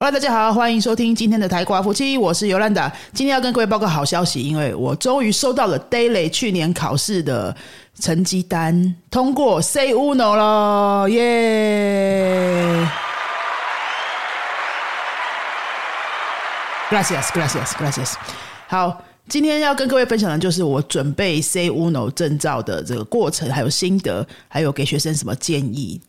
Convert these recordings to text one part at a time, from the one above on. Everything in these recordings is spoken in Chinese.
Hello，大家好，欢迎收听今天的台瓜夫妻，我是尤兰达。今天要跟各位报告好消息，因为我终于收到了 Daily 去年考试的成绩单，通过 Say Uno 了，耶！Gracias，Gracias，Gracias。好，今天要跟各位分享的就是我准备 Say Uno 证照的这个过程，还有心得，还有给学生什么建议。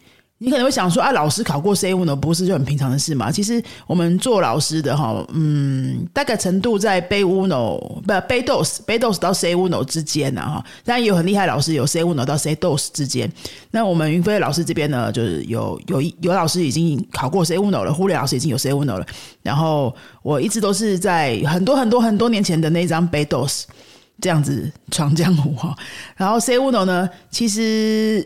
你可能会想说啊，老师考过 C 五呢，不是就很平常的事嘛？其实我们做老师的哈，嗯，大概程度在 B 五 no 不 B dos B dos 到 C 五 no 之间呢哈。当然有很厉害老师，有 C 五 no 到 C dos 之间。那我们云飞老师这边呢，就是有有有老师已经考过 C 五 no 了，忽略老师已经有 C 五 no 了。然后我一直都是在很多很多很多年前的那张 B dos 这样子闯江湖哈。然后 C 五 no 呢，其实。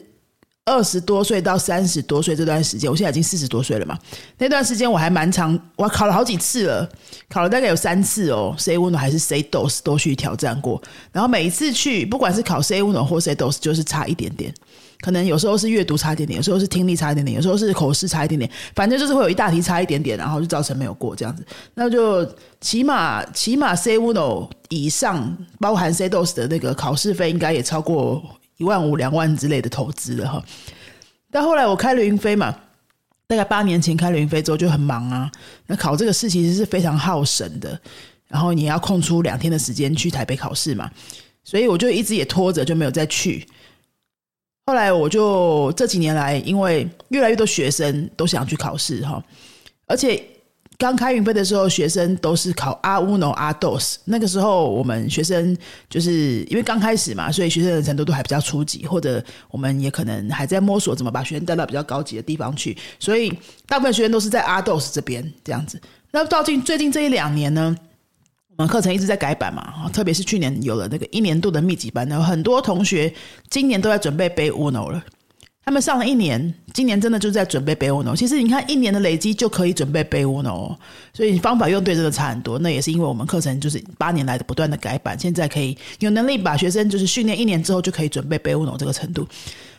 二十多岁到三十多岁这段时间，我现在已经四十多岁了嘛。那段时间我还蛮长，我考了好几次了，考了大概有三次哦。C uno 还是 C dos 都去挑战过，然后每一次去，不管是考 C uno 或 C dos，就是差一点点。可能有时候是阅读差一点点，有时候是听力差一点点，有时候是口试差一点点，反正就是会有一大题差一点点，然后就造成没有过这样子。那就起码起码 C uno 以上，包含 C dos 的那个考试费，应该也超过。一万五、两万之类的投资了哈，但后来我开了云飞嘛，大概八年前开了云飞之后就很忙啊。那考这个试其实是非常耗神的，然后你要空出两天的时间去台北考试嘛，所以我就一直也拖着就没有再去。后来我就这几年来，因为越来越多学生都想去考试哈，而且。刚开云飞的时候，学生都是考阿乌诺阿豆斯。那个时候，我们学生就是因为刚开始嘛，所以学生的程度都还比较初级，或者我们也可能还在摸索怎么把学生带到比较高级的地方去。所以大部分学生都是在阿豆斯这边这样子。那到近最近这一两年呢，我们课程一直在改版嘛，特别是去年有了那个一年度的密集班，然后很多同学今年都在准备背乌诺了。他们上了一年，今年真的就在准备背乌诺。其实你看，一年的累积就可以准备背乌诺，所以方法用对真的差很多。那也是因为我们课程就是八年来的不断的改版，现在可以有能力把学生就是训练一年之后就可以准备背乌诺这个程度。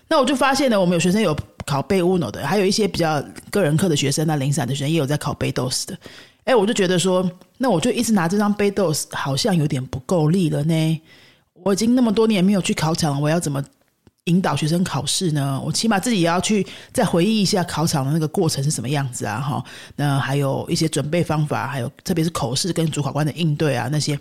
那我就发现呢，我们有学生有考背乌诺的，还有一些比较个人课的学生，那零散的学生也有在考背 dos 的。哎，我就觉得说，那我就一直拿这张背 dos，好像有点不够力了呢。我已经那么多年没有去考场了，我要怎么？引导学生考试呢，我起码自己也要去再回忆一下考场的那个过程是什么样子啊，哈，那还有一些准备方法，还有特别是口试跟主考官的应对啊，那些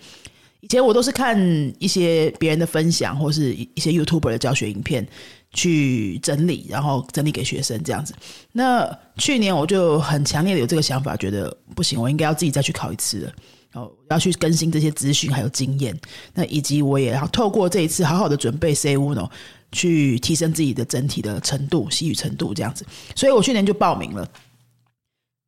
以前我都是看一些别人的分享或是一些 YouTube 的教学影片去整理，然后整理给学生这样子。那去年我就很强烈的有这个想法，觉得不行，我应该要自己再去考一次了。哦，要去更新这些资讯还有经验，那以及我也要透过这一次好好的准备 C 五呢。去提升自己的整体的程度、西语程度这样子，所以我去年就报名了。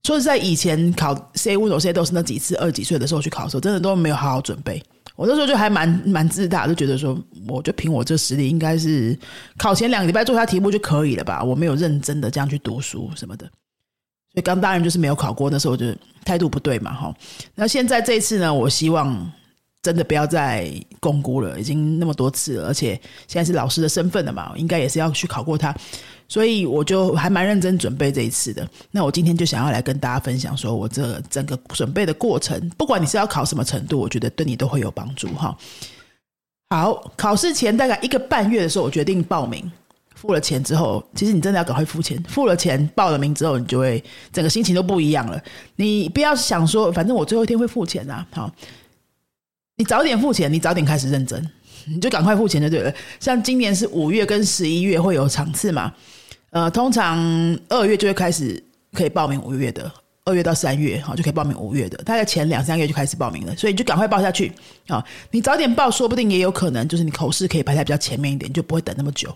说实在，以前考 C 五、C 都是那几次二几岁的时候去考的时候，真的都没有好好准备。我那时候就还蛮蛮自大，就觉得说，我就凭我这实力，应该是考前两个礼拜做下题目就可以了吧？我没有认真的这样去读书什么的，所以刚当然就是没有考过。那时候就态度不对嘛，哈。那现在这一次呢，我希望。真的不要再共估了，已经那么多次了，而且现在是老师的身份了嘛，应该也是要去考过他，所以我就还蛮认真准备这一次的。那我今天就想要来跟大家分享，说我这整个准备的过程，不管你是要考什么程度，我觉得对你都会有帮助哈。好，考试前大概一个半月的时候，我决定报名，付了钱之后，其实你真的要赶快付钱，付了钱报了名之后，你就会整个心情都不一样了。你不要想说，反正我最后一天会付钱啊，好。你早点付钱，你早点开始认真，你就赶快付钱就对了。像今年是五月跟十一月会有场次嘛？呃，通常二月就会开始可以报名五月的，二月到三月哈就可以报名五月的，大概前两三个月就开始报名了，所以你就赶快报下去啊！你早点报，说不定也有可能就是你口试可以排在比较前面一点，就不会等那么久。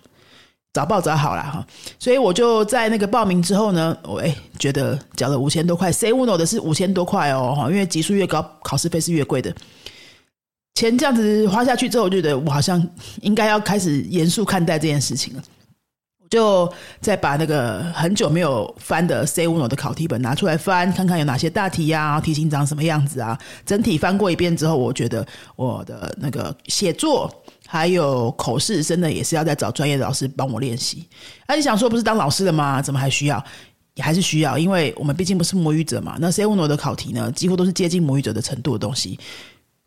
早报早好了哈，所以我就在那个报名之后呢，我哎觉得缴了五千多块，C uno 的是五千多块哦哈，因为级数越高，考试费是越贵的。钱这样子花下去之后，我觉得我好像应该要开始严肃看待这件事情了。我就再把那个很久没有翻的 C uno 的考题本拿出来翻，看看有哪些大题呀，题型长什么样子啊。整体翻过一遍之后，我觉得我的那个写作还有口试，真的也是要再找专业的老师帮我练习。那你想说，不是当老师的吗？怎么还需要？也还是需要，因为我们毕竟不是母语者嘛。那 C Uno 的考题呢，几乎都是接近母语者的程度的东西。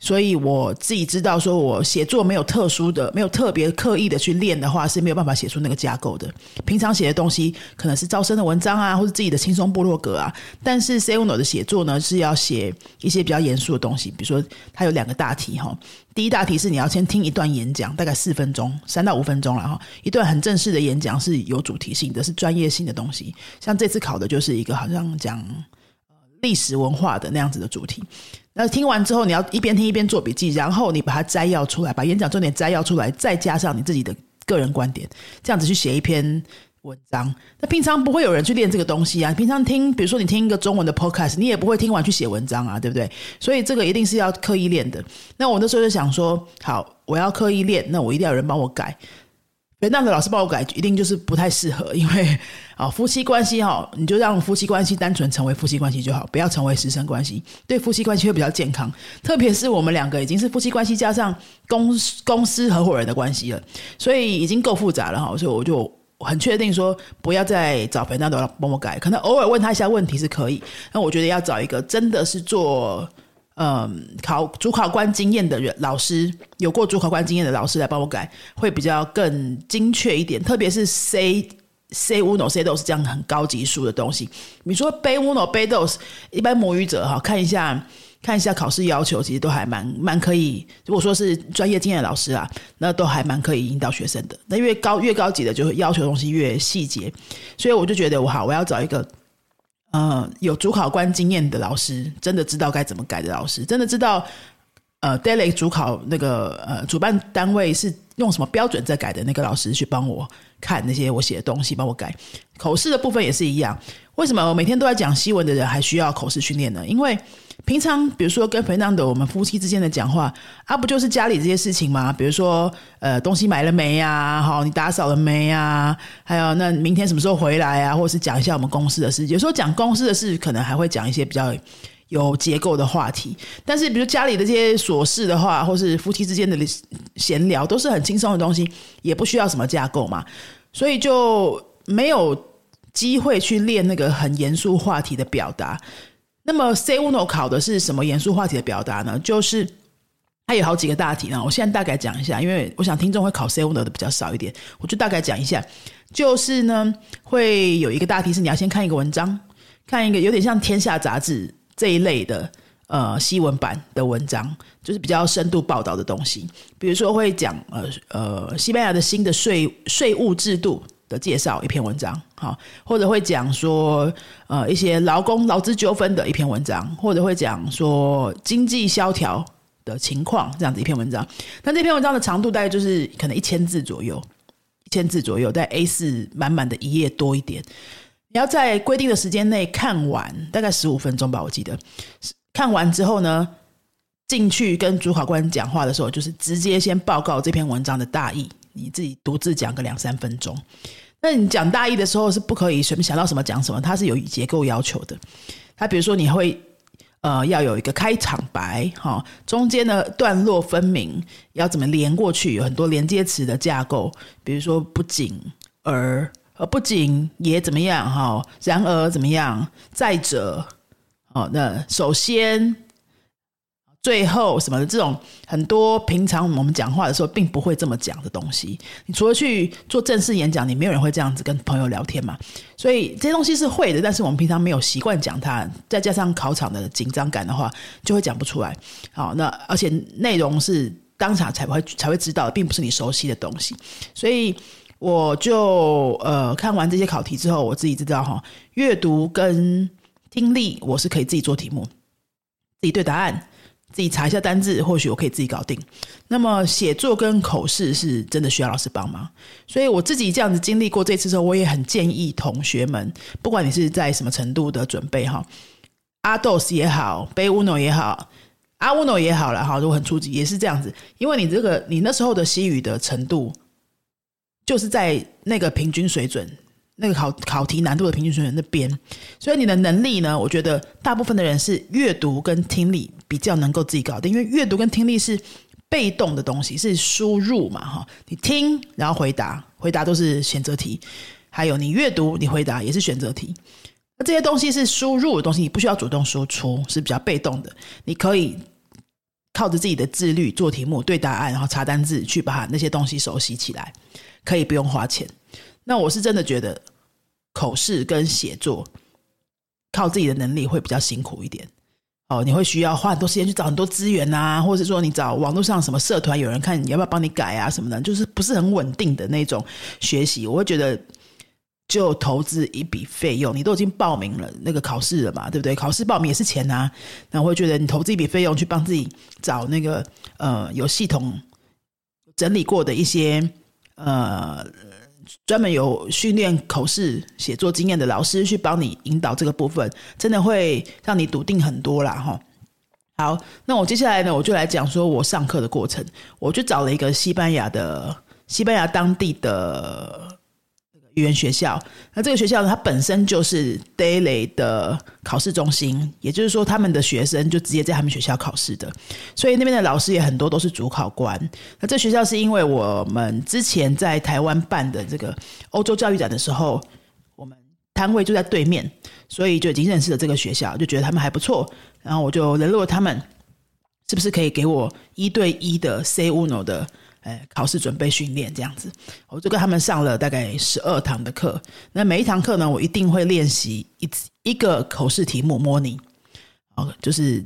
所以我自己知道，说我写作没有特殊的、没有特别刻意的去练的话，是没有办法写出那个架构的。平常写的东西可能是招生的文章啊，或者自己的轻松部落格啊。但是 C Uno 的写作呢，是要写一些比较严肃的东西，比如说它有两个大题哈。第一大题是你要先听一段演讲，大概四分钟，三到五分钟了哈。一段很正式的演讲是有主题性的，是专业性的东西。像这次考的就是一个好像讲历史文化的那样子的主题。那听完之后，你要一边听一边做笔记，然后你把它摘要出来，把演讲重点摘要出来，再加上你自己的个人观点，这样子去写一篇文章。那平常不会有人去练这个东西啊。平常听，比如说你听一个中文的 podcast，你也不会听完去写文章啊，对不对？所以这个一定是要刻意练的。那我那时候就想说，好，我要刻意练，那我一定要有人帮我改。那样的老师帮我改，一定就是不太适合，因为啊，夫妻关系哈，你就让夫妻关系单纯成为夫妻关系就好，不要成为师生关系，对夫妻关系会比较健康。特别是我们两个已经是夫妻关系加上公公司合伙人的关系了，所以已经够复杂了哈，所以我就很确定说，不要再找肥娜都帮我改，可能偶尔问他一下问题是可以，那我觉得要找一个真的是做。嗯，考主考官经验的人老师，有过主考官经验的老师来帮我改，会比较更精确一点。特别是 C C uno C dos 这样很高级数的东西，你说背 uno 背 dos，一般母语者哈，看一下看一下考试要求，其实都还蛮蛮可以。如果说是专业经验的老师啊，那都还蛮可以引导学生的。那越高越高级的，就会要求东西越细节。所以我就觉得我好，我要找一个。呃，有主考官经验的老师，真的知道该怎么改的老师，真的知道，呃，Daily 主考那个呃主办单位是用什么标准在改的那个老师去帮我看那些我写的东西，帮我改。口试的部分也是一样。为什么我每天都在讲西文的人还需要口试训练呢？因为平常比如说跟肥当的我们夫妻之间的讲话啊，不就是家里这些事情吗？比如说呃，东西买了没呀？好，你打扫了没呀？还有那明天什么时候回来啊？或者是讲一下我们公司的事。有时候讲公司的事，可能还会讲一些比较有结构的话题。但是比如家里的这些琐事的话，或是夫妻之间的闲聊，都是很轻松的东西，也不需要什么架构嘛，所以就没有机会去练那个很严肃话题的表达。那么 C uno 考的是什么严肃话题的表达呢？就是它有好几个大题呢。我现在大概讲一下，因为我想听众会考 C uno 的比较少一点，我就大概讲一下。就是呢，会有一个大题是你要先看一个文章，看一个有点像《天下》杂志这一类的呃西文版的文章，就是比较深度报道的东西。比如说会讲呃呃西班牙的新的税税务制度。的介绍一篇文章，好，或者会讲说，呃，一些劳工劳资纠纷的一篇文章，或者会讲说经济萧条的情况这样子一篇文章。那这篇文章的长度大概就是可能一千字左右，一千字左右，在 A 四满满的一页多一点。你要在规定的时间内看完，大概十五分钟吧，我记得。看完之后呢，进去跟主考官讲话的时候，就是直接先报告这篇文章的大意，你自己独自讲个两三分钟。那你讲大意的时候是不可以随便想到什么讲什么，它是有结构要求的。它比如说你会呃要有一个开场白哈，中间的段落分明，要怎么连过去，有很多连接词的架构。比如说不仅而呃不仅也怎么样哈，然而怎么样，再者哦，那首先。最后什么的这种很多平常我们讲话的时候并不会这么讲的东西，你除了去做正式演讲，你没有人会这样子跟朋友聊天嘛。所以这些东西是会的，但是我们平常没有习惯讲它，再加上考场的紧张感的话，就会讲不出来。好，那而且内容是当场才会才会知道，并不是你熟悉的东西。所以我就呃看完这些考题之后，我自己知道哈，阅读跟听力我是可以自己做题目，自己对答案。自己查一下单字，或许我可以自己搞定。那么写作跟口试是真的需要老师帮忙，所以我自己这样子经历过这次之后，我也很建议同学们，不管你是在什么程度的准备哈，阿 dos 也好，贝乌诺也好，阿乌诺也好了哈，如果很初级也是这样子，因为你这个你那时候的西语的程度，就是在那个平均水准。那个考考题难度的平均水准那边，所以你的能力呢？我觉得大部分的人是阅读跟听力比较能够自己搞定，因为阅读跟听力是被动的东西，是输入嘛，哈，你听然后回答，回答都是选择题，还有你阅读你回答也是选择题。那这些东西是输入的东西，你不需要主动输出，是比较被动的。你可以靠着自己的自律做题目、对答案，然后查单字，去把那些东西熟悉起来，可以不用花钱。那我是真的觉得口试跟写作靠自己的能力会比较辛苦一点。哦，你会需要花很多时间去找很多资源啊，或者说你找网络上什么社团有人看，你要不要帮你改啊什么的，就是不是很稳定的那种学习。我会觉得，就投资一笔费用，你都已经报名了那个考试了嘛，对不对？考试报名也是钱呐。那我会觉得，你投资一笔费用去帮自己找那个呃有系统整理过的一些呃。专门有训练口试写作经验的老师去帮你引导这个部分，真的会让你笃定很多啦哈。好，那我接下来呢，我就来讲说我上课的过程。我就找了一个西班牙的西班牙当地的。语言学校，那这个学校，它本身就是 Daily 的考试中心，也就是说，他们的学生就直接在他们学校考试的，所以那边的老师也很多都是主考官。那这学校是因为我们之前在台湾办的这个欧洲教育展的时候，我们摊位就在对面，所以就已经认识了这个学校，就觉得他们还不错，然后我就联络他们，是不是可以给我一对一的 C Uno 的。哎，考试准备训练这样子，我就跟他们上了大概十二堂的课。那每一堂课呢，我一定会练习一一个口试题目模拟，哦，就是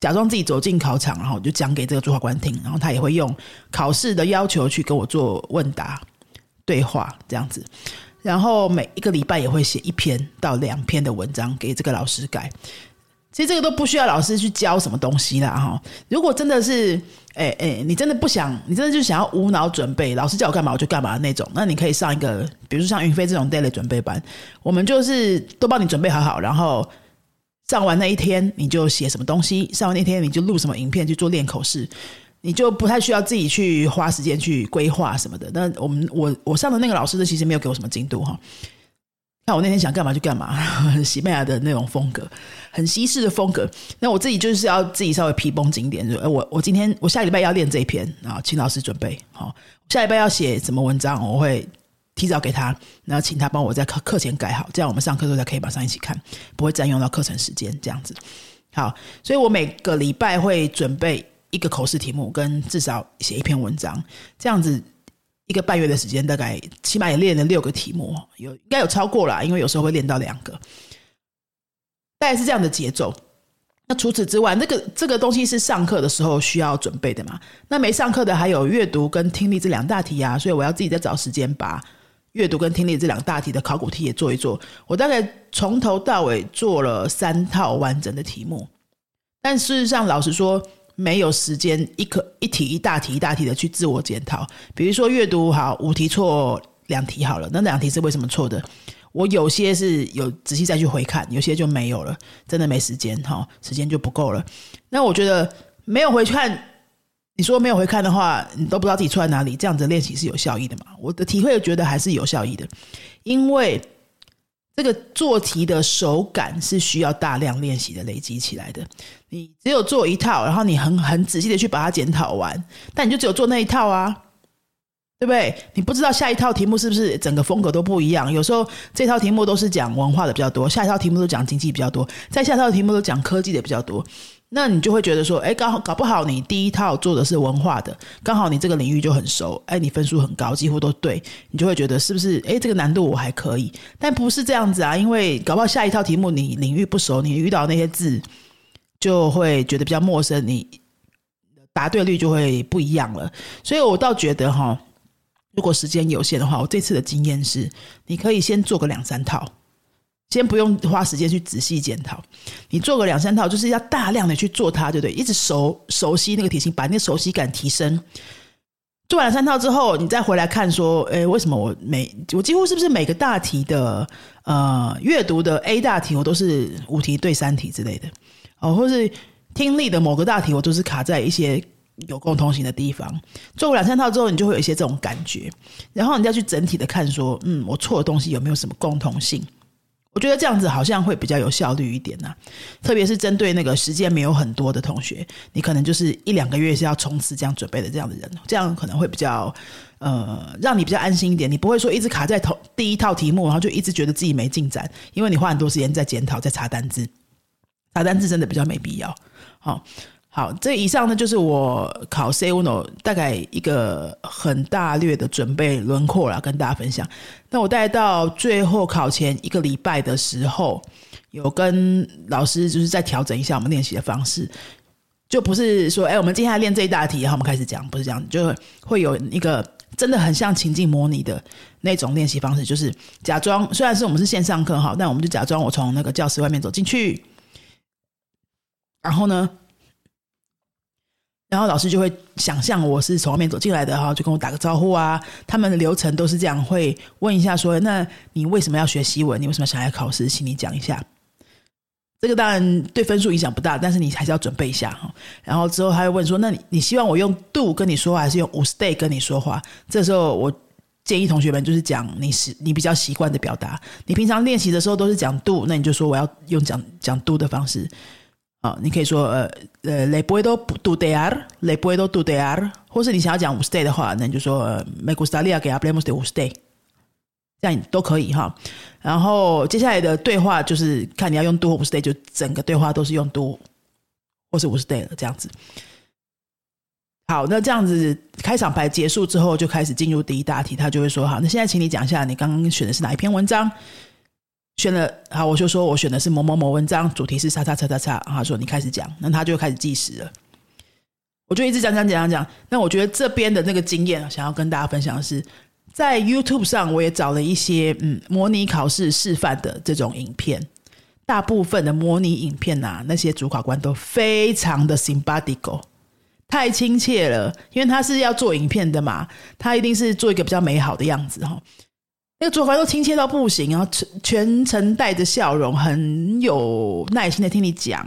假装自己走进考场，然后就讲给这个主考官听，然后他也会用考试的要求去跟我做问答对话这样子。然后每一个礼拜也会写一篇到两篇的文章给这个老师改。其实这个都不需要老师去教什么东西啦，哈。如果真的是，哎哎，你真的不想，你真的就想要无脑准备，老师叫我干嘛我就干嘛那种，那你可以上一个，比如说像云飞这种 daily 准备班，我们就是都帮你准备好好，然后上完那一天你就写什么东西，上完那天你就录什么影片去做练口试，你就不太需要自己去花时间去规划什么的。那我们我我上的那个老师呢，其实没有给我什么进度哈。那我那天想干嘛就干嘛，西班牙的那种风格，很西式的风格。那我自己就是要自己稍微皮绷紧点，就我我今天我下礼拜要练这一篇啊，请老师准备好。下礼拜要写什么文章，我会提早给他，然后请他帮我在课课前改好，这样我们上课时候才可以马上一起看，不会占用到课程时间。这样子好，所以我每个礼拜会准备一个口试题目，跟至少写一篇文章，这样子。一个半月的时间，大概起码也练了六个题目，有应该有超过了，因为有时候会练到两个，大概是这样的节奏。那除此之外，那个这个东西是上课的时候需要准备的嘛？那没上课的还有阅读跟听力这两大题啊，所以我要自己再找时间把阅读跟听力这两大题的考古题也做一做。我大概从头到尾做了三套完整的题目，但事实上，老实说。没有时间一课一题一大题一大题的去自我检讨，比如说阅读好五题错两题好了，那两题是为什么错的？我有些是有仔细再去回看，有些就没有了，真的没时间哈，时间就不够了。那我觉得没有回看，你说没有回看的话，你都不知道自己错在哪里，这样子练习是有效益的嘛？我的体会觉得还是有效益的，因为。这个做题的手感是需要大量练习的累积起来的。你只有做一套，然后你很很仔细的去把它检讨完，但你就只有做那一套啊，对不对？你不知道下一套题目是不是整个风格都不一样。有时候这套题目都是讲文化的比较多，下一套题目都讲经济比较多，再下一套题目都讲科技的比较多。那你就会觉得说，哎，刚好搞不好你第一套做的是文化的，刚好你这个领域就很熟，哎，你分数很高，几乎都对，你就会觉得是不是？哎，这个难度我还可以，但不是这样子啊，因为搞不好下一套题目你领域不熟，你遇到那些字就会觉得比较陌生，你答对率就会不一样了。所以我倒觉得哈，如果时间有限的话，我这次的经验是，你可以先做个两三套。先不用花时间去仔细检讨，你做个两三套，就是要大量的去做它，对不对？一直熟熟悉那个题型，把那个熟悉感提升。做完三套之后，你再回来看，说，诶，为什么我每我几乎是不是每个大题的呃阅读的 A 大题，我都是五题对三题之类的，哦，或是听力的某个大题，我都是卡在一些有共同性的地方。做过两三套之后，你就会有一些这种感觉，然后你再去整体的看，说，嗯，我错的东西有没有什么共同性？我觉得这样子好像会比较有效率一点呐，特别是针对那个时间没有很多的同学，你可能就是一两个月是要冲刺这样准备的这样的人，这样可能会比较呃让你比较安心一点，你不会说一直卡在头第一套题目，然后就一直觉得自己没进展，因为你花很多时间在检讨、在查单字，查单字真的比较没必要。好。好，这以上呢就是我考 C Uno 大概一个很大略的准备轮廓了，跟大家分享。那我带到最后考前一个礼拜的时候，有跟老师就是再调整一下我们练习的方式，就不是说哎，我们今天来练这一大题，然后我们开始讲，不是这样，就会有一个真的很像情境模拟的那种练习方式，就是假装虽然是我们是线上课哈，但我们就假装我从那个教室外面走进去，然后呢。然后老师就会想象我是从外面走进来的哈，就跟我打个招呼啊。他们的流程都是这样，会问一下说：“那你为什么要学习文？你为什么想来考试？请你讲一下。”这个当然对分数影响不大，但是你还是要准备一下哈。然后之后他会问说：“那你你希望我用 do 跟你说话，还是用 stay 跟你说话？”这时候我建议同学们就是讲你是你比较习惯的表达。你平常练习的时候都是讲 do，那你就说我要用讲讲 do 的方式。你可以说呃呃，le puedo do dear，le puedo do dear，或是你想要讲五 stay 的话，那你就说 me gustaría que hablemos de usted，这样都可以哈。然后接下来的对话就是看你要用 do 或 stay，就整个对话都是用 do 或是五 stay 的这样子。好，那这样子开场白结束之后，就开始进入第一大题，他就会说：好，那现在请你讲一下你刚刚选的是哪一篇文章。选了好，我就说我选的是某某某文章，主题是叉叉叉叉叉。他说你开始讲，那他就开始计时了。我就一直讲讲讲讲讲。那我觉得这边的那个经验，想要跟大家分享的是，在 YouTube 上我也找了一些嗯模拟考试示范的这种影片。大部分的模拟影片呐，那些主考官都非常的 sympathical，太亲切了，因为他是要做影片的嘛，他一定是做一个比较美好的样子哈。那个主管都亲切到不行，然后全全程带着笑容，很有耐心的听你讲，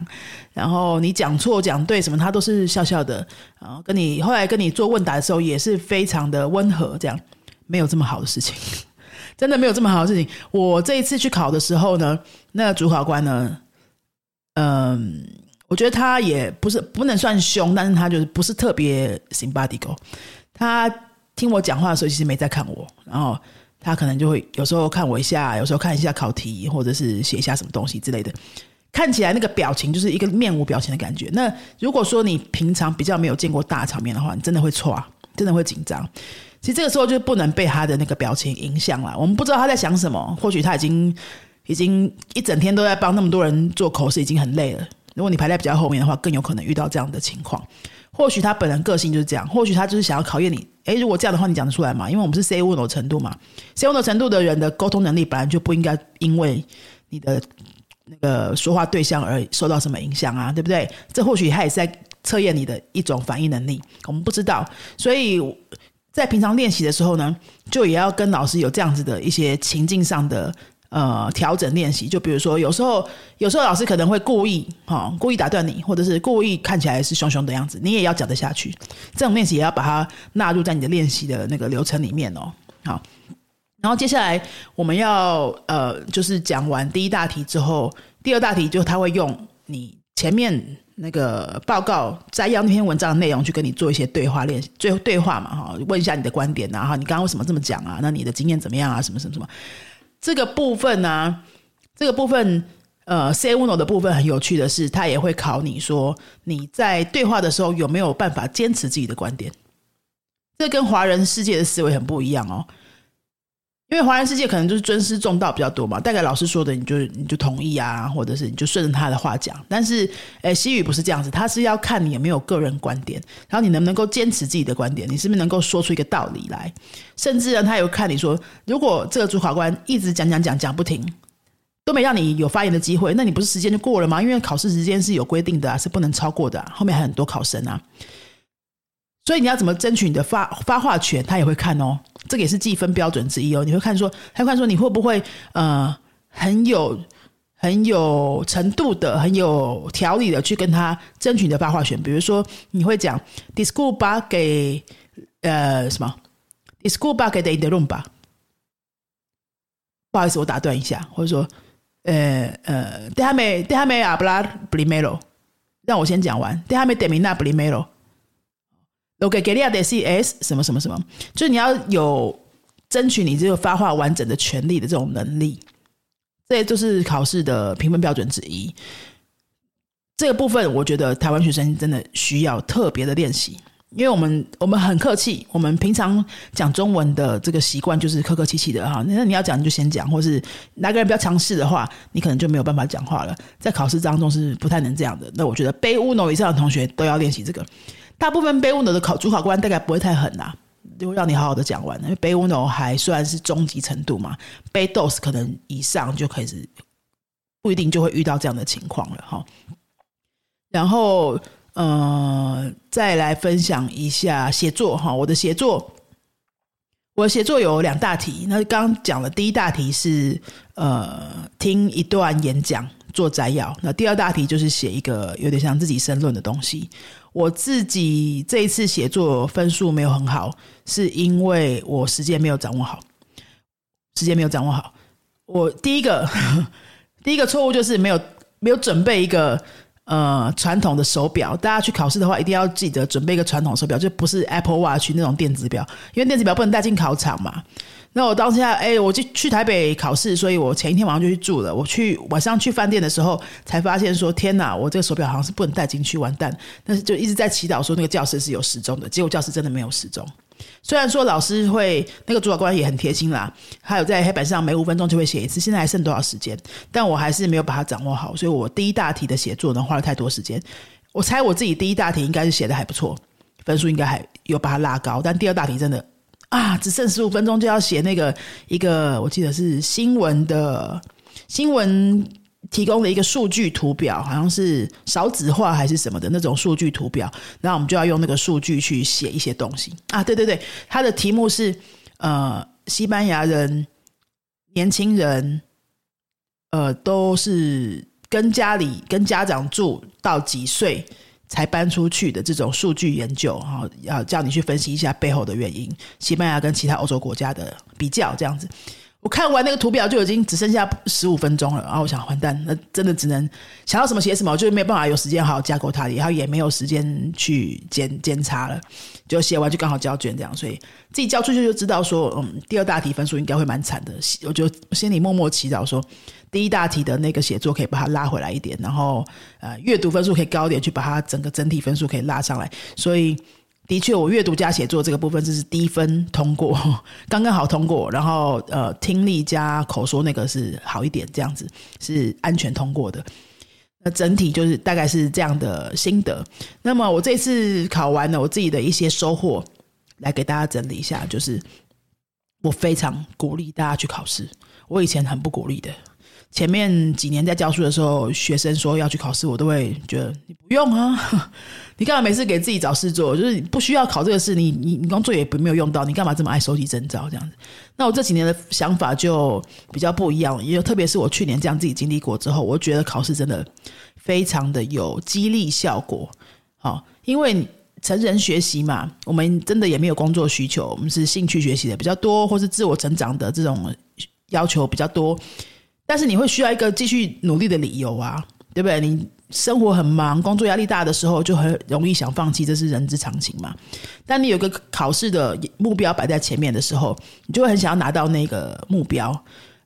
然后你讲错讲对什么，他都是笑笑的，然后跟你后来跟你做问答的时候也是非常的温和，这样没有这么好的事情，真的没有这么好的事情。我这一次去考的时候呢，那个主考官呢，嗯，我觉得他也不是不能算凶，但是他就是不是特别形巴底狗。他听我讲话的时候，其实没在看我，然后。他可能就会有时候看我一下，有时候看一下考题，或者是写一下什么东西之类的。看起来那个表情就是一个面无表情的感觉。那如果说你平常比较没有见过大场面的话，你真的会错啊，真的会紧张。其实这个时候就不能被他的那个表情影响了。我们不知道他在想什么，或许他已经已经一整天都在帮那么多人做口试，已经很累了。如果你排在比较后面的话，更有可能遇到这样的情况。或许他本人个性就是这样，或许他就是想要考验你。诶，如果这样的话，你讲得出来吗？因为我们是 C 问的程度嘛，C 问的程度的人的沟通能力本来就不应该因为你的那个说话对象而受到什么影响啊，对不对？这或许他也是在测验你的一种反应能力，我们不知道。所以在平常练习的时候呢，就也要跟老师有这样子的一些情境上的。呃，调整练习，就比如说，有时候有时候老师可能会故意哈，故意打断你，或者是故意看起来是凶凶的样子，你也要讲得下去。这种练习也要把它纳入在你的练习的那个流程里面哦。好，然后接下来我们要呃，就是讲完第一大题之后，第二大题就他会用你前面那个报告摘要那篇文章的内容去跟你做一些对话练习，最后对话嘛哈，问一下你的观点然后你刚刚为什么这么讲啊？那你的经验怎么样啊？什么什么什么？这个部分呢，这个部分，呃，C uno 的部分很有趣的是，他也会考你说你在对话的时候有没有办法坚持自己的观点。这跟华人世界的思维很不一样哦。因为华人世界可能就是尊师重道比较多嘛，大概老师说的你就你就同意啊，或者是你就顺着他的话讲。但是，诶，西语不是这样子，他是要看你有没有个人观点，然后你能不能够坚持自己的观点，你是不是能够说出一个道理来。甚至呢，他有看你说，如果这个主考官一直讲讲讲讲不停，都没让你有发言的机会，那你不是时间就过了吗？因为考试时间是有规定的啊，是不能超过的，后面还很多考生啊。所以你要怎么争取你的发发话权，他也会看哦。这个也是计分标准之一哦。你会看说，他看说你会不会呃很有很有程度的、很有条理的去跟他争取你的发话权。比如说，你会讲 “disculpa 给呃什么 disculpa 给 de in the room 吧”，不好意思，我打断一下，或者说呃呃，déjame déjame hablar primero，让我先讲完，déjame terminar primero。Lo que quería decir es 什么什么什么，就是你要有争取你这个发话完整的权利的这种能力，这也就是考试的评分标准之一。这个部分，我觉得台湾学生真的需要特别的练习。因为我们我们很客气，我们平常讲中文的这个习惯就是客客气气的哈。那你要讲你就先讲，或是哪个人比较强势的话，你可能就没有办法讲话了。在考试当中是不太能这样的。那我觉得背乌诺以上的同学都要练习这个。大部分背乌诺的考主考官大概不会太狠呐，就让你好好的讲完。因为背乌诺还算是中级程度嘛，背 dos 可能以上就可以是不一定就会遇到这样的情况了哈。然后。呃，再来分享一下写作哈。我的写作，我的写作有两大题。那刚讲了第一大题是呃听一段演讲做摘要。那第二大题就是写一个有点像自己申论的东西。我自己这一次写作分数没有很好，是因为我时间没有掌握好，时间没有掌握好。我第一个 第一个错误就是没有没有准备一个。呃，传统的手表，大家去考试的话，一定要记得准备一个传统手表，就不是 Apple Watch 那种电子表，因为电子表不能带进考场嘛。那我当下，哎，我就去台北考试，所以我前一天晚上就去住了。我去晚上去饭店的时候，才发现说，天哪，我这个手表好像是不能带进去，完蛋！但是就一直在祈祷说那个教室是有时钟的，结果教室真的没有时钟。虽然说老师会那个主考官也很贴心啦，还有在黑板上每五分钟就会写一次。现在还剩多少时间？但我还是没有把它掌握好，所以我第一大题的写作呢花了太多时间。我猜我自己第一大题应该是写的还不错，分数应该还有把它拉高。但第二大题真的啊，只剩十五分钟就要写那个一个，我记得是新闻的新闻。提供了一个数据图表，好像是少子化还是什么的那种数据图表，然后我们就要用那个数据去写一些东西啊。对对对，它的题目是呃，西班牙人年轻人呃都是跟家里跟家长住到几岁才搬出去的这种数据研究哈，要叫你去分析一下背后的原因，西班牙跟其他欧洲国家的比较这样子。我看完那个图表就已经只剩下十五分钟了，然后我想，完蛋，那真的只能想到什么写什么，我就没有办法有时间好好架构它，然后也没有时间去检检查了，就写完就刚好交卷这样，所以自己交出去就知道说，嗯，第二大题分数应该会蛮惨的，我就心里默默祈祷说，第一大题的那个写作可以把它拉回来一点，然后呃，阅读分数可以高一点，去把它整个整体分数可以拉上来，所以。的确，我阅读加写作这个部分就是低分通过，刚刚好通过。然后呃，听力加口说那个是好一点，这样子是安全通过的。那整体就是大概是这样的心得。那么我这次考完了，我自己的一些收获来给大家整理一下，就是我非常鼓励大家去考试。我以前很不鼓励的。前面几年在教书的时候，学生说要去考试，我都会觉得你不用啊，你干嘛每次给自己找事做？就是不需要考这个试，你你你工作也不没有用到，你干嘛这么爱收集证照这样子？那我这几年的想法就比较不一样，因为特别是我去年这样自己经历过之后，我觉得考试真的非常的有激励效果。好，因为成人学习嘛，我们真的也没有工作需求，我们是兴趣学习的比较多，或是自我成长的这种要求比较多。但是你会需要一个继续努力的理由啊，对不对？你生活很忙，工作压力大的时候，就很容易想放弃，这是人之常情嘛。但你有个考试的目标摆在前面的时候，你就会很想要拿到那个目标，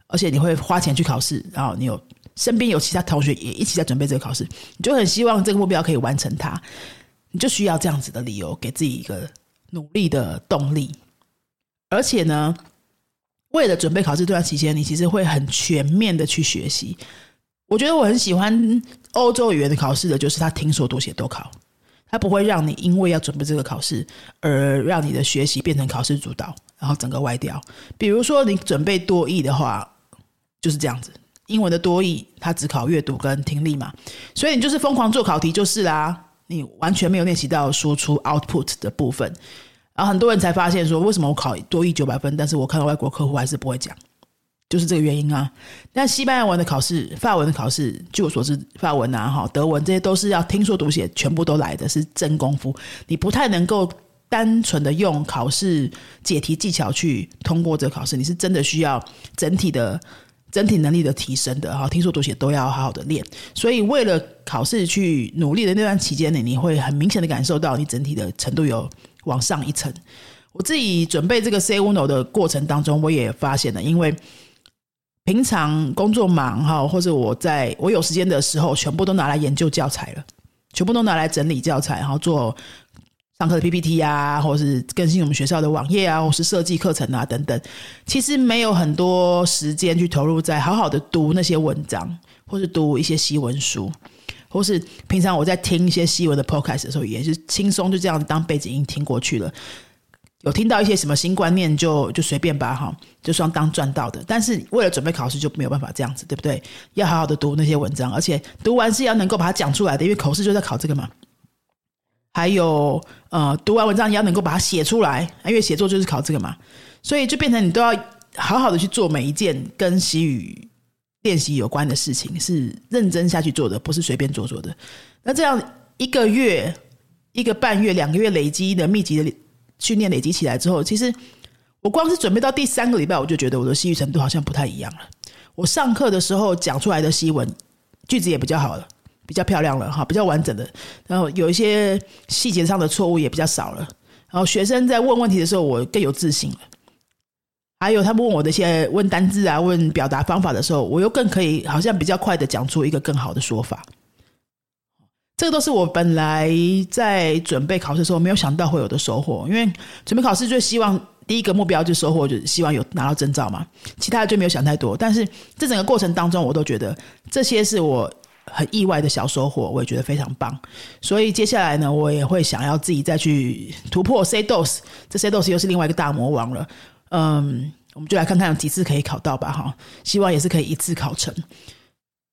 而且你会花钱去考试，然后你有身边有其他同学也一起在准备这个考试，你就很希望这个目标可以完成它，你就需要这样子的理由，给自己一个努力的动力，而且呢。为了准备考试这段期间，你其实会很全面的去学习。我觉得我很喜欢欧洲语言的考试的，就是他听说读写都考，他不会让你因为要准备这个考试而让你的学习变成考试主导，然后整个歪掉。比如说你准备多译的话，就是这样子，英文的多译它只考阅读跟听力嘛，所以你就是疯狂做考题就是啦，你完全没有练习到输出 output 的部分。然后很多人才发现说，为什么我考多一九百分，但是我看到外国客户还是不会讲，就是这个原因啊。但西班牙文的考试、法文的考试，据我所知，法文啊、哈德文这些都是要听说读写全部都来的，是真功夫。你不太能够单纯的用考试解题技巧去通过这个考试，你是真的需要整体的整体能力的提升的哈，听说读写都要好好的练。所以为了考试去努力的那段期间呢，你会很明显的感受到你整体的程度有往上一层。我自己准备这个 C Uno 的过程当中，我也发现了，因为平常工作忙哈，或者我在我有时间的时候，全部都拿来研究教材了，全部都拿来整理教材，然后做上课的 PPT 啊，或者是更新我们学校的网页啊，或是设计课程啊等等。其实没有很多时间去投入在好好的读那些文章，或是读一些西文书，或是平常我在听一些西文的 Podcast 的时候，也是轻松就这样当背景音听过去了。有听到一些什么新观念，就就随便吧，哈，就算当赚到的。但是为了准备考试，就没有办法这样子，对不对？要好好的读那些文章，而且读完是要能够把它讲出来的，因为口试就在考这个嘛。还有，呃，读完文章也要能够把它写出来，因为写作就是考这个嘛。所以就变成你都要好好的去做每一件跟习语练习有关的事情，是认真下去做的，不是随便做做的。那这样一个月、一个半月、两个月累积的密集的。训练累积起来之后，其实我光是准备到第三个礼拜，我就觉得我的西语程度好像不太一样了。我上课的时候讲出来的西文句子也比较好了，比较漂亮了哈，比较完整的。然后有一些细节上的错误也比较少了。然后学生在问问题的时候，我更有自信了。还有他们问我的一些问单字啊、问表达方法的时候，我又更可以好像比较快的讲出一个更好的说法。这个都是我本来在准备考试的时候没有想到会有的收获，因为准备考试最希望第一个目标就收获，就是希望有拿到证照嘛，其他的就没有想太多。但是这整个过程当中，我都觉得这些是我很意外的小收获，我也觉得非常棒。所以接下来呢，我也会想要自己再去突破 C dos，这 C dos 又是另外一个大魔王了。嗯，我们就来看看有几次可以考到吧，哈，希望也是可以一次考成。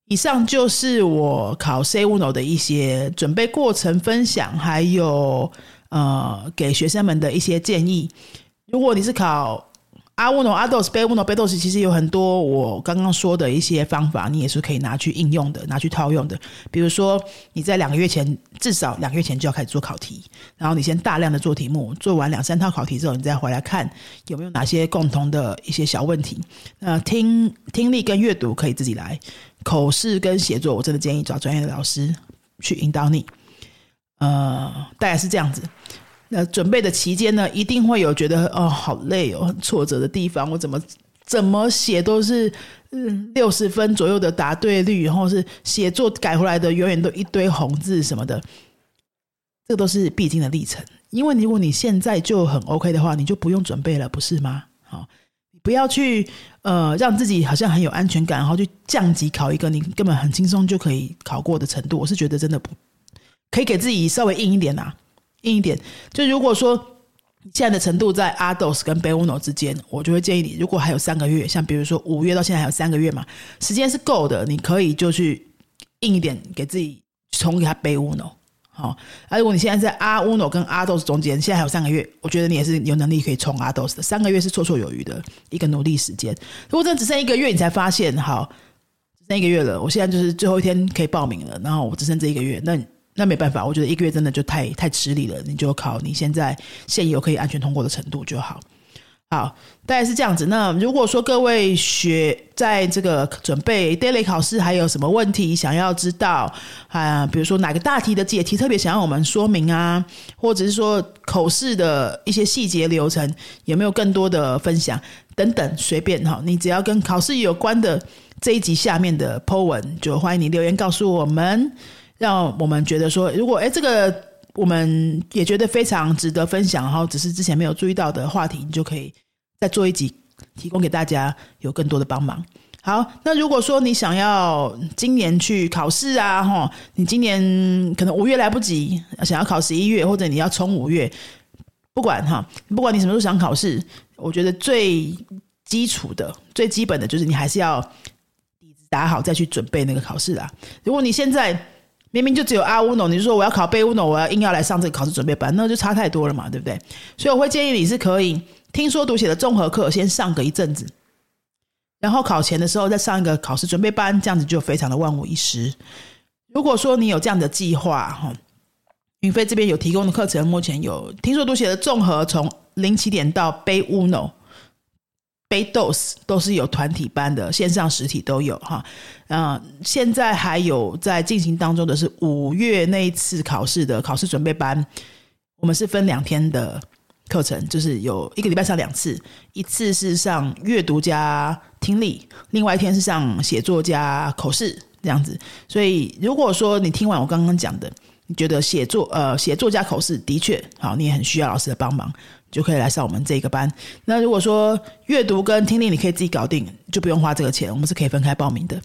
以上就是我考 C Uno 的一些准备过程分享，还有呃给学生们的一些建议。如果你是考阿乌诺、阿斗斯、贝乌诺、贝斗斯，其实有很多我刚刚说的一些方法，你也是可以拿去应用的，拿去套用的。比如说你在两个月前，至少两个月前就要开始做考题，然后你先大量的做题目，做完两三套考题之后，你再回来看有没有哪些共同的一些小问题。那听听力跟阅读可以自己来。口试跟写作，我真的建议找专业的老师去引导你。呃，大概是这样子。那准备的期间呢，一定会有觉得哦，好累哦，很挫折的地方。我怎么怎么写都是嗯六十分左右的答对率，然后是写作改回来的永远都一堆红字什么的。这都是必经的历程。因为如果你现在就很 OK 的话，你就不用准备了，不是吗？好。不要去呃让自己好像很有安全感，然后去降级考一个你根本很轻松就可以考过的程度。我是觉得真的不可以给自己稍微硬一点呐，硬一点。就如果说现在的程度在阿 dos 跟 b 乌 n o 之间，我就会建议你，如果还有三个月，像比如说五月到现在还有三个月嘛，时间是够的，你可以就去硬一点，给自己冲给他 b 乌 n o 好，而如果你现在在阿乌诺跟阿豆斯中间，现在还有三个月，我觉得你也是有能力可以冲阿豆斯的。三个月是绰绰有余的一个努力时间。如果真的只剩一个月，你才发现，好，只剩一个月了，我现在就是最后一天可以报名了，然后我只剩这一个月，那那没办法，我觉得一个月真的就太太吃力了，你就考你现在现有可以安全通过的程度就好。好，大概是这样子。那如果说各位学在这个准备 daily 考试，还有什么问题想要知道啊？比如说哪个大题的解题特别想要我们说明啊，或者是说口试的一些细节流程有没有更多的分享等等，随便哈，你只要跟考试有关的这一集下面的 po 文，就欢迎你留言告诉我们，让我们觉得说，如果哎这个我们也觉得非常值得分享，然后只是之前没有注意到的话题，你就可以。再做一集，提供给大家有更多的帮忙。好，那如果说你想要今年去考试啊，哈，你今年可能五月来不及，想要考十一月，或者你要冲五月，不管哈，不管你什么时候想考试，我觉得最基础的、最基本的就是你还是要底子打好，再去准备那个考试啊。如果你现在明明就只有阿乌诺，你就说我要考贝乌诺，我要硬要来上这个考试准备班，那就差太多了嘛，对不对？所以我会建议你是可以。听说读写的综合课先上个一阵子，然后考前的时候再上一个考试准备班，这样子就非常的万无一失。如果说你有这样的计划，哈，云飞这边有提供的课程，目前有听说读写的综合从零起点到背乌诺 b a Dose 都是有团体班的，线上实体都有哈。嗯，现在还有在进行当中的是五月那一次考试的考试准备班，我们是分两天的课程，就是有一个礼拜上两次，一次是上阅读加听力，另外一天是上写作加口试这样子。所以如果说你听完我刚刚讲的，你觉得写作呃写作加口试的确好，你也很需要老师的帮忙。就可以来上我们这个班。那如果说阅读跟听力你可以自己搞定，就不用花这个钱，我们是可以分开报名的。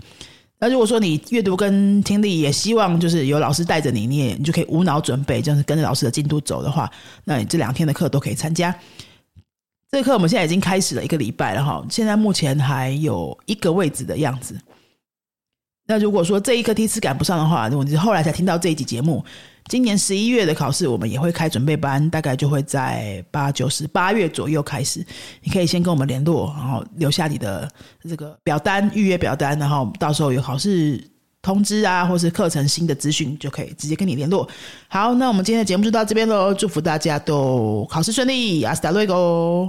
那如果说你阅读跟听力也希望就是有老师带着你，你也你就可以无脑准备，就是跟着老师的进度走的话，那你这两天的课都可以参加。这课我们现在已经开始了一个礼拜了哈，现在目前还有一个位置的样子。那如果说这一课第一次赶不上的话，如果你是后来才听到这一集节目。今年十一月的考试，我们也会开准备班，大概就会在八九十八月左右开始。你可以先跟我们联络，然后留下你的这个表单预约表单，然后到时候有考试通知啊，或是课程新的资讯，就可以直接跟你联络。好，那我们今天的节目就到这边喽，祝福大家都考试顺利，阿斯达瑞哥。